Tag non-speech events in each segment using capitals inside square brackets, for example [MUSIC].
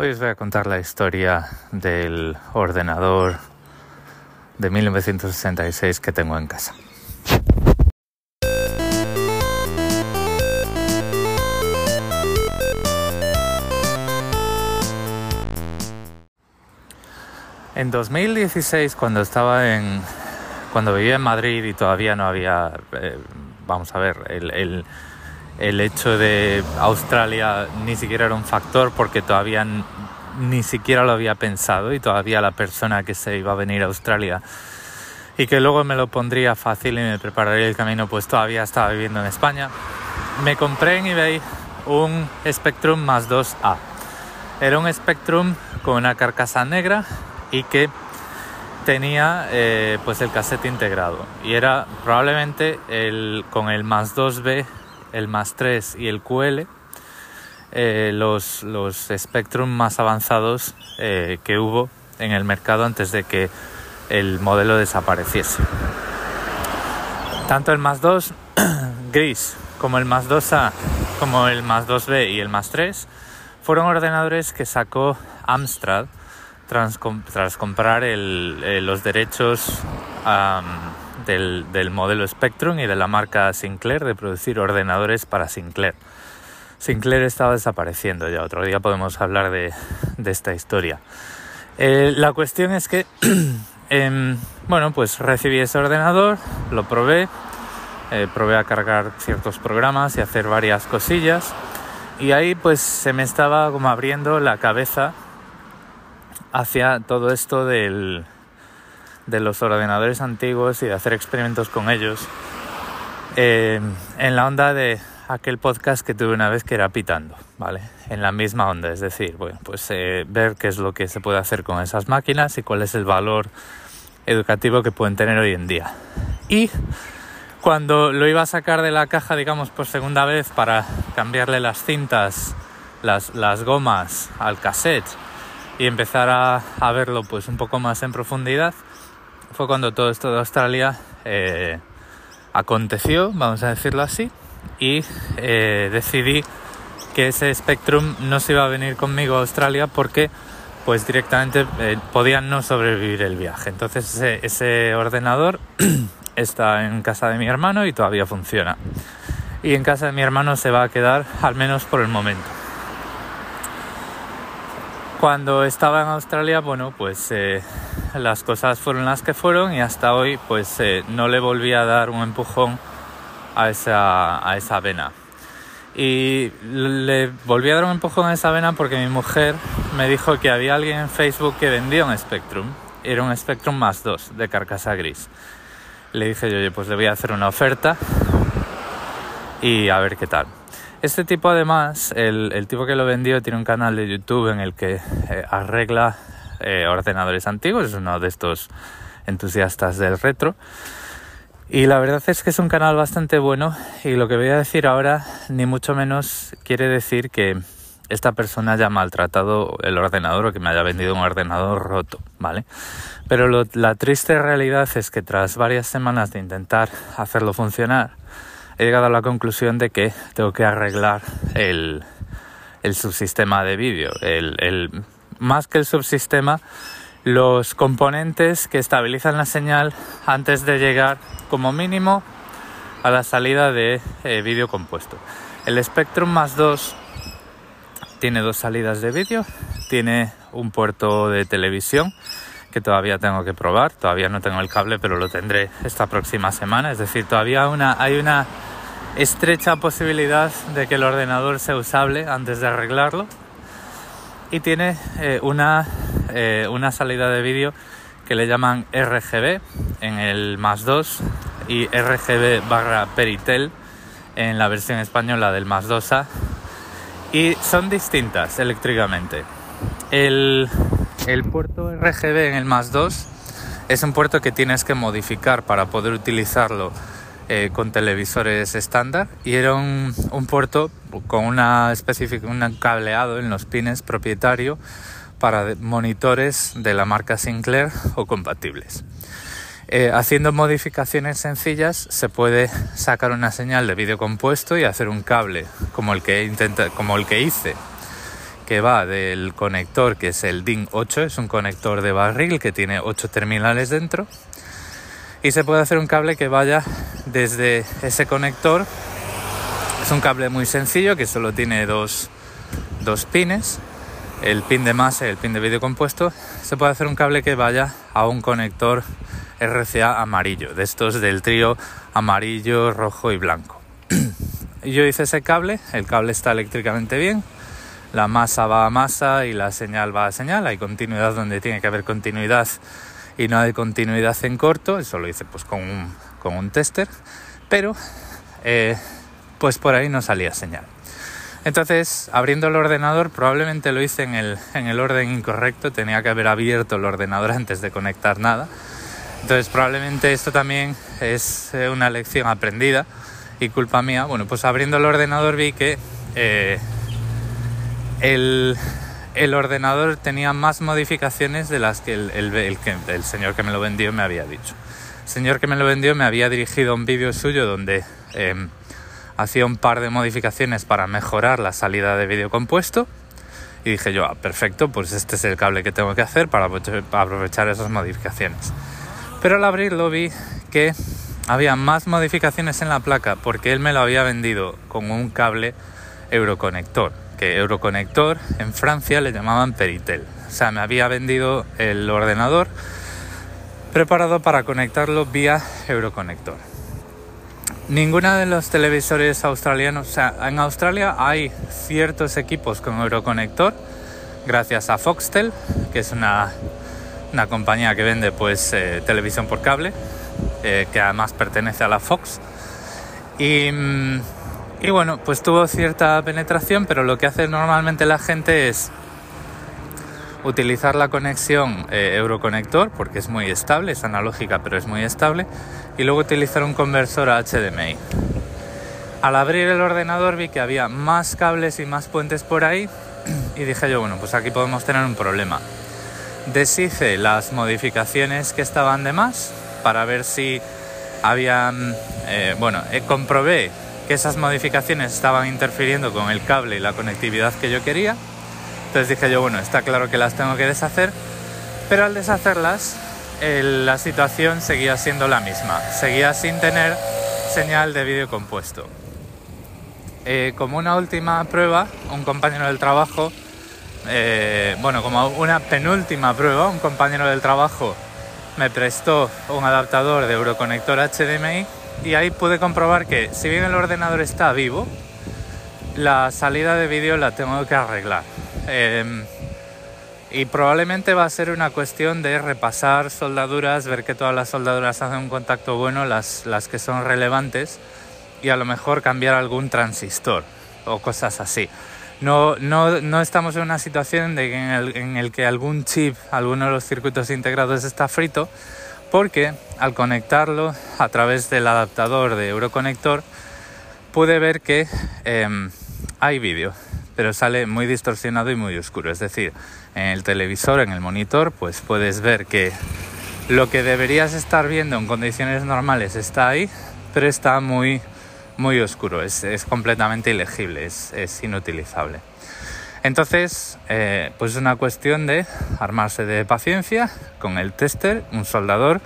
Hoy os voy a contar la historia del ordenador de 1966 que tengo en casa. En 2016, cuando estaba en. cuando vivía en Madrid y todavía no había. eh, vamos a ver, el, el- el hecho de Australia ni siquiera era un factor porque todavía ni siquiera lo había pensado y todavía la persona que se iba a venir a Australia y que luego me lo pondría fácil y me prepararía el camino, pues todavía estaba viviendo en España. Me compré en eBay un Spectrum más 2A. Era un Spectrum con una carcasa negra y que tenía eh, pues el cassette integrado y era probablemente el con el más 2B, el más 3 y el QL eh, los, los Spectrum más avanzados eh, que hubo en el mercado antes de que el modelo desapareciese. Tanto el más 2 [CLEARS THROAT] gris como el más 2A, como el más 2B y el más 3 fueron ordenadores que sacó Amstrad tras, tras comprar el- eh, los derechos del, del modelo Spectrum y de la marca Sinclair de producir ordenadores para Sinclair. Sinclair estaba desapareciendo ya, otro día podemos hablar de, esta historia. Eh, la cuestión es que, [CLEARS THROAT] em, bueno, pues recibí ese ordenador, lo probé, eh, probé a cargar ciertos programas y hacer varias cosillas y ahí pues se me estaba abriendo la cabeza hacia todo esto del, de los ordenadores antiguos y de hacer experimentos con ellos eh, en la onda de aquel podcast que tuve una vez que era pitando, ¿vale? En la misma onda, es decir, bueno, pues eh, ver qué es lo que se puede hacer con esas máquinas y cuál es el valor educativo que pueden tener hoy en día. Y cuando lo iba a sacar de la caja, digamos, por segunda vez para cambiarle las cintas, las, las gomas al cassette y empezar a, a verlo pues un poco más en profundidad, fue cuando todo esto de Australia eh, aconteció, vamos a decirlo así, y eh, decidí que ese Spectrum no se iba a venir conmigo a Australia porque pues directamente eh, podían no sobrevivir el viaje. Entonces ese, ese ordenador [CLEARS THROAT] está en casa de mi hermano y todavía funciona. Y en casa de mi hermano se va a quedar al menos por el momento. Cuando estaba en Australia, bueno, pues eh, las cosas fueron las que fueron y hasta hoy pues eh, no le volví a dar un empujón a esa, a esa vena. Y le volví a dar un empujón a esa vena porque mi mujer me dijo que había alguien en Facebook que vendía un Spectrum. Era un Spectrum más 2 de carcasa gris. Le dije yo, oye, pues le voy a hacer una oferta y a ver qué tal. Este tipo además, el, el tipo que lo vendió tiene un canal de YouTube en el que eh, arregla eh, ordenadores antiguos, es uno de estos entusiastas del retro. Y la verdad es que es un canal bastante bueno y lo que voy a decir ahora ni mucho menos quiere decir que esta persona haya maltratado el ordenador o que me haya vendido un ordenador roto, ¿vale? Pero la triste realidad es que tras varias semanas de intentar hacerlo funcionar, he llegado a la conclusión de que tengo que arreglar el, el subsistema de vídeo. El, más que el subsistema, los componentes que estabilizan la señal antes de llegar como mínimo a la salida de eh, vídeo compuesto. El Spectrum más 2 tiene dos salidas de vídeo, tiene un puerto de televisión que todavía tengo que probar, todavía no tengo el cable, pero lo tendré esta próxima semana, es decir, todavía hay una estrecha posibilidad de que el ordenador sea usable antes de arreglarlo y tiene eh, una, eh, una salida de vídeo que le llaman RGB en el más 2 y RGB barra Peritel en la versión española del más 2A y son distintas eléctricamente. El, el puerto RGB en el más 2 es un puerto que tienes que modificar para poder utilizarlo eh, con televisores estándar y era un, puerto con una un cableado en los pines propietario para monitores de la marca Sinclair o compatibles. Eh, haciendo modificaciones sencillas se puede sacar una señal de vídeo compuesto y hacer un cable como el que intenta, como el que hice que va del conector que es el DIN 8, es un conector de barril que tiene 8 terminales dentro y se puede hacer un cable que vaya desde ese conector. Es un cable muy sencillo que solo tiene dos, dos pines, el pin de masa y el pin de vídeo compuesto. Se puede hacer un cable que vaya a un conector RCA amarillo, de estos del trío amarillo, rojo y blanco. [CLEARS THROAT] Yo hice ese cable, el cable está eléctricamente bien, la masa va a masa y la señal va a señal, hay continuidad donde tiene que haber continuidad y no hay continuidad en corto, eso lo hice pues con un, con un tester, pero eh, pues por ahí no salía señal. Entonces, abriendo el ordenador, probablemente lo hice en el, en el orden incorrecto, tenía que haber abierto el ordenador [LAUGHS] antes de conectar nada. Entonces, probablemente esto también es eh, una lección aprendida y culpa mía. Bueno, pues abriendo el ordenador vi que eh, el, el ordenador tenía más modificaciones de las que el, señor que me lo vendió me había dicho. El señor que me lo vendió me había dirigido a un vídeo suyo donde em, hacía un par de modificaciones para mejorar la salida de vídeo compuesto y dije yo, ah, perfecto, pues este es el cable que tengo que hacer para aprovechar esas modificaciones. Pero al abrirlo vi que había más modificaciones en la placa porque él me lo había vendido con un cable Euroconector que Euroconector en Francia le llamaban Peritel. O sea, me había vendido el ordenador preparado para conectarlo vía Euroconector. Ninguna de los televisores australianos, o sea, en Australia hay ciertos equipos con Euroconector, gracias a Foxtel, que es una, una compañía que vende pues eh, televisión por cable, eh, que además pertenece a la Fox. Y mm, y bueno, pues tuvo cierta penetración, pero lo que hace normalmente la gente es utilizar la conexión eh, Euroconector, porque es muy estable, es analógica, pero es muy estable, y luego utilizar un conversor a HDMI. Al abrir el ordenador vi que había más cables y más puentes por ahí, y dije yo, bueno, pues aquí podemos tener un problema. Deshice las modificaciones que estaban de más para ver si habían, eh, bueno, eh, comprobé que esas modificaciones estaban interfiriendo con el cable y la conectividad que yo quería. Entonces dije yo, bueno, está claro que las tengo que deshacer, pero al deshacerlas la situación seguía siendo la misma, seguía sin tener señal de vídeo compuesto. Eh, como una última prueba, un compañero del trabajo, eh, bueno, como una penúltima prueba, un compañero del trabajo me prestó un adaptador de Euroconector HDMI y ahí pude comprobar que si bien el ordenador está vivo, la salida de vídeo la tengo que arreglar. Em, y probablemente va a ser una cuestión de repasar soldaduras, ver que todas las soldaduras hacen un contacto bueno, las, las que son relevantes, y a lo mejor cambiar algún transistor o cosas así. No, no, no estamos en una situación de en, el, en el que algún chip, alguno de los circuitos integrados está frito, porque al conectarlo a través del adaptador de Euroconector pude ver que em, hay vídeo, pero sale muy distorsionado y muy oscuro. Es decir, en el televisor, en el monitor, pues puedes ver que lo que deberías estar viendo en condiciones normales está ahí, pero está muy, muy oscuro, es, completamente ilegible, es, es inutilizable. Entonces, eh, pues es una cuestión de armarse de paciencia con el tester, un soldador,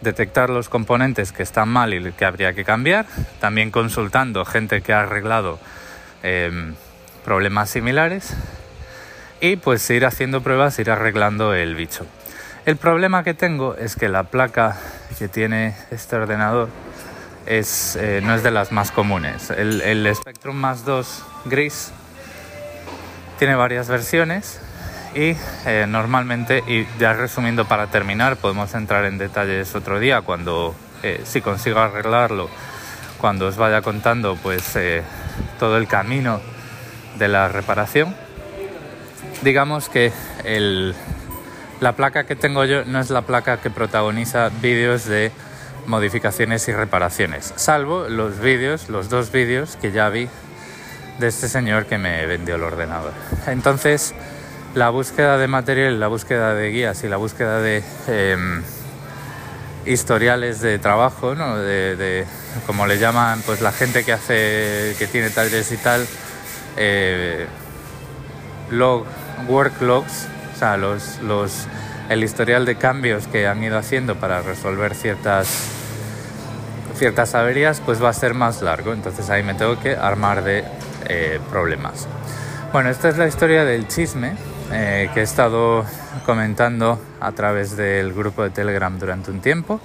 detectar los componentes que están mal y que habría que cambiar, también consultando gente que ha arreglado em, problemas similares y pues ir haciendo pruebas, ir arreglando el bicho. El problema que tengo es que la placa que tiene este ordenador es, eh, no es de las más comunes. El, el Spectrum más 2 gris tiene varias versiones y eh, normalmente, y ya resumiendo para terminar, podemos entrar en detalles otro día cuando, eh, si consigo arreglarlo, cuando os vaya contando pues eh, todo el camino de la reparación. Digamos que el, la placa que tengo yo no es la placa que protagoniza vídeos de modificaciones y reparaciones, salvo los vídeos, los dos vídeos que ya vi de este señor que me vendió el ordenador. Entonces, la búsqueda de material, la búsqueda de guías y la búsqueda de em, historiales de trabajo, ¿no? de, como le llaman pues la gente que hace, que tiene talleres y tal, eh, log, work logs, o sea, los, los, el historial de cambios que han ido haciendo para resolver ciertas, ciertas averías, pues va a ser más largo. Entonces ahí me tengo que armar de eh, problemas. Bueno, esta es la historia del chisme eh, que he estado comentando a través del grupo de Telegram durante un tiempo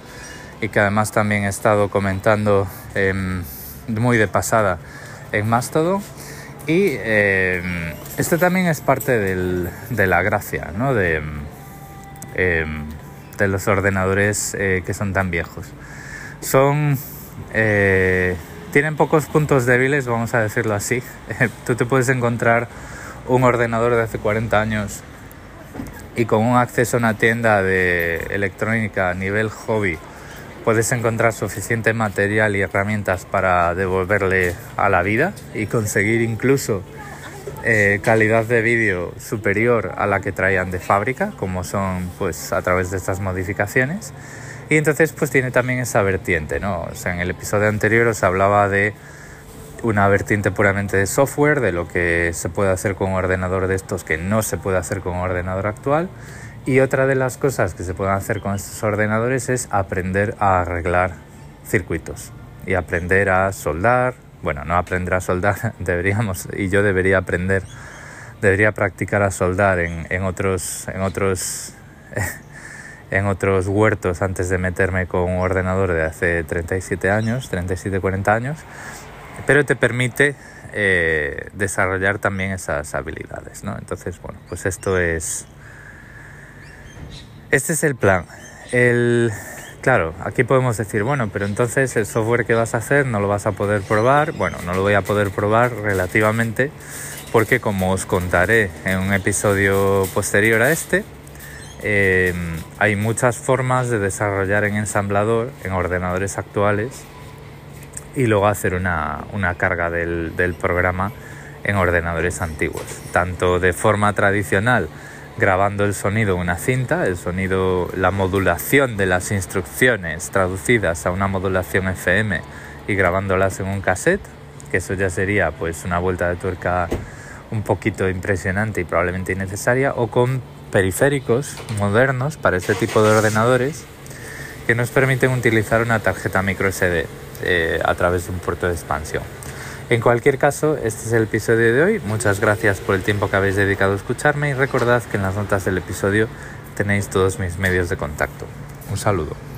y que además también he estado comentando em, muy de pasada en Mastodon. Y em, esto también es parte de la gracia em, de los ordenadores eh, que son tan viejos. Son tienen pocos puntos débiles, vamos a decirlo así. [LAUGHS] Tú te puedes encontrar un ordenador de hace 40 años y con un acceso a una tienda de electrónica a nivel hobby puedes encontrar suficiente material y herramientas para devolverle a la vida y conseguir incluso eh, calidad de vídeo superior a la que traían de fábrica, como son pues a través de estas modificaciones. Y entonces pues tiene también esa vertiente, ¿no? O sea, en el episodio anterior os hablaba de una vertiente puramente de software, de lo que se puede hacer con un ordenador de estos que no se puede hacer con un ordenador actual. Y otra de las cosas que se pueden hacer con estos ordenadores es aprender a arreglar circuitos y aprender a soldar. Bueno, no aprender a soldar, [LAUGHS] deberíamos, y yo debería aprender, debería practicar a soldar en, en otros, en otros, [LAUGHS] en otros huertos antes de meterme con un ordenador de hace 37 años, 37, 40 años pero te permite eh, desarrollar también esas habilidades, ¿no? Entonces, bueno, pues esto es... Este es el plan. El, claro, aquí podemos decir, bueno, pero entonces el software que vas a hacer no lo vas a poder probar. Bueno, no lo voy a poder probar relativamente porque como os contaré en un episodio posterior a este, eh, hay muchas formas de desarrollar en ensamblador en ordenadores actuales y luego hacer una, una carga del, del, programa en ordenadores antiguos, tanto de forma tradicional grabando el sonido en una cinta, el sonido, la modulación de las instrucciones traducidas a una modulación FM y grabándolas en un cassette, que eso ya sería pues una vuelta de tuerca un poquito impresionante y probablemente innecesaria, o con periféricos modernos para este tipo de ordenadores que nos permiten utilizar una tarjeta micro SD eh, a través de un puerto de expansión. En cualquier caso, este es el episodio de hoy. Muchas gracias por el tiempo que habéis dedicado a escucharme y recordad que en las notas del episodio tenéis todos mis medios de contacto. Un saludo.